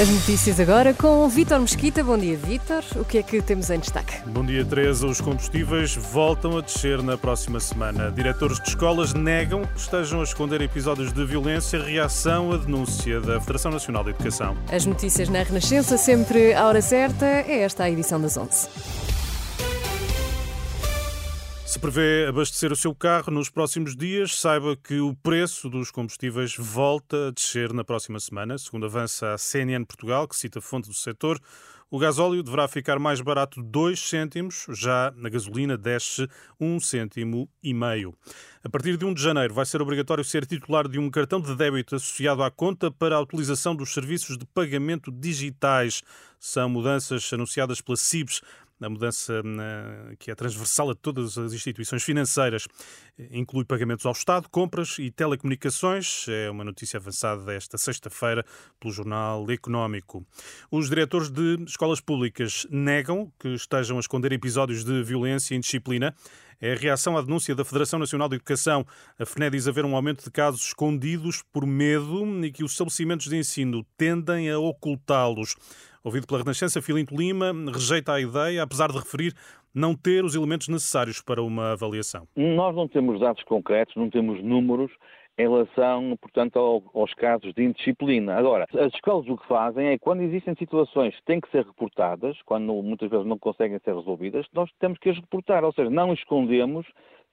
As notícias agora com Vítor Mesquita. Bom dia, Vítor. O que é que temos em destaque? Bom dia, Teresa. Os combustíveis voltam a descer na próxima semana. Diretores de escolas negam que estejam a esconder episódios de violência. Reação à denúncia da Federação Nacional de Educação. As notícias na Renascença, sempre à hora certa. É esta a edição das 11. Se prevê abastecer o seu carro nos próximos dias, saiba que o preço dos combustíveis volta a descer na próxima semana. Segundo avança a CNN Portugal, que cita fonte do setor, o gasóleo deverá ficar mais barato 2 cêntimos, já na gasolina desce 1 um cêntimo e meio. A partir de 1 de janeiro vai ser obrigatório ser titular de um cartão de débito associado à conta para a utilização dos serviços de pagamento digitais. São mudanças anunciadas pela CIBS a mudança que é transversal a todas as instituições financeiras. Inclui pagamentos ao Estado, compras e telecomunicações. É uma notícia avançada esta sexta-feira pelo Jornal Económico. Os diretores de escolas públicas negam que estejam a esconder episódios de violência e indisciplina. É a reação à denúncia da Federação Nacional de Educação. A FNE diz haver um aumento de casos escondidos por medo e que os estabelecimentos de ensino tendem a ocultá-los. Ouvido pela Renascença, Filinto Lima rejeita a ideia, apesar de referir não ter os elementos necessários para uma avaliação. Nós não temos dados concretos, não temos números em relação, portanto, aos casos de indisciplina. Agora, as escolas o que fazem é, quando existem situações que têm que ser reportadas, quando muitas vezes não conseguem ser resolvidas, nós temos que as reportar, ou seja, não escondemos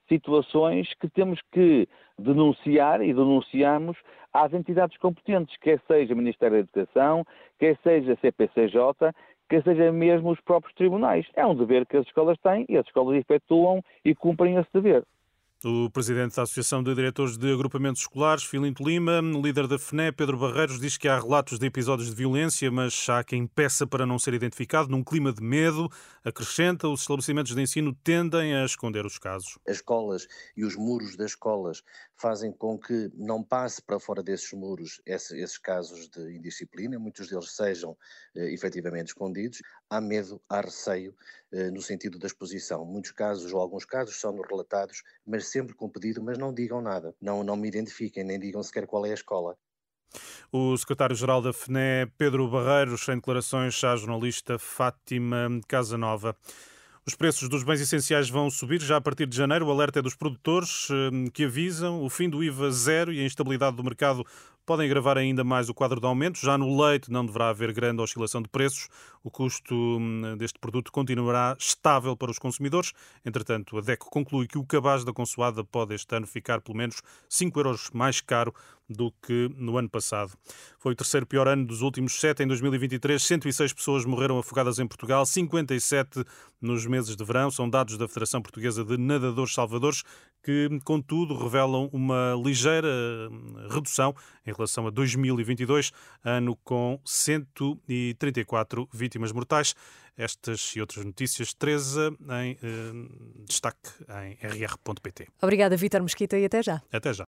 situações que temos que denunciar e denunciamos às entidades competentes, quer seja o Ministério da Educação, quer seja a CPCJ, quer seja mesmo os próprios tribunais. É um dever que as escolas têm e as escolas efetuam e cumprem esse dever. O presidente da Associação de Diretores de Agrupamentos Escolares, Filinto Lima, líder da FNE, Pedro Barreiros, diz que há relatos de episódios de violência, mas há quem peça para não ser identificado num clima de medo. Acrescenta, os estabelecimentos de ensino tendem a esconder os casos. As escolas e os muros das escolas fazem com que não passe para fora desses muros esse, esses casos de indisciplina, muitos deles sejam eh, efetivamente escondidos. Há medo, há receio eh, no sentido da exposição. Muitos casos, ou alguns casos, são relatados, mas sempre com pedido, mas não digam nada, não, não me identifiquem, nem digam sequer qual é a escola. O secretário-geral da FNE, Pedro Barreiros, em declarações à jornalista Fátima Casanova. Os preços dos bens essenciais vão subir já a partir de janeiro. O alerta é dos produtores eh, que avisam o fim do IVA zero e a instabilidade do mercado podem agravar ainda mais o quadro de aumento. Já no leite não deverá haver grande oscilação de preços. O custo hum, deste produto continuará estável para os consumidores. Entretanto, a DECO conclui que o cabaz da consoada pode este ano ficar pelo menos 5 euros mais caro do que no ano passado. Foi o terceiro pior ano dos últimos sete. Em 2023, 106 pessoas morreram afogadas em Portugal, 57 nos meses de verão. São dados da Federação Portuguesa de Nadadores Salvadores, que, contudo, revelam uma ligeira hum, redução em relação a 2022, ano com 134 vítimas mortais. Estas e outras notícias, Teresa, em eh, destaque em rr.pt. Obrigada, Vítor Mesquita, e até já. Até já.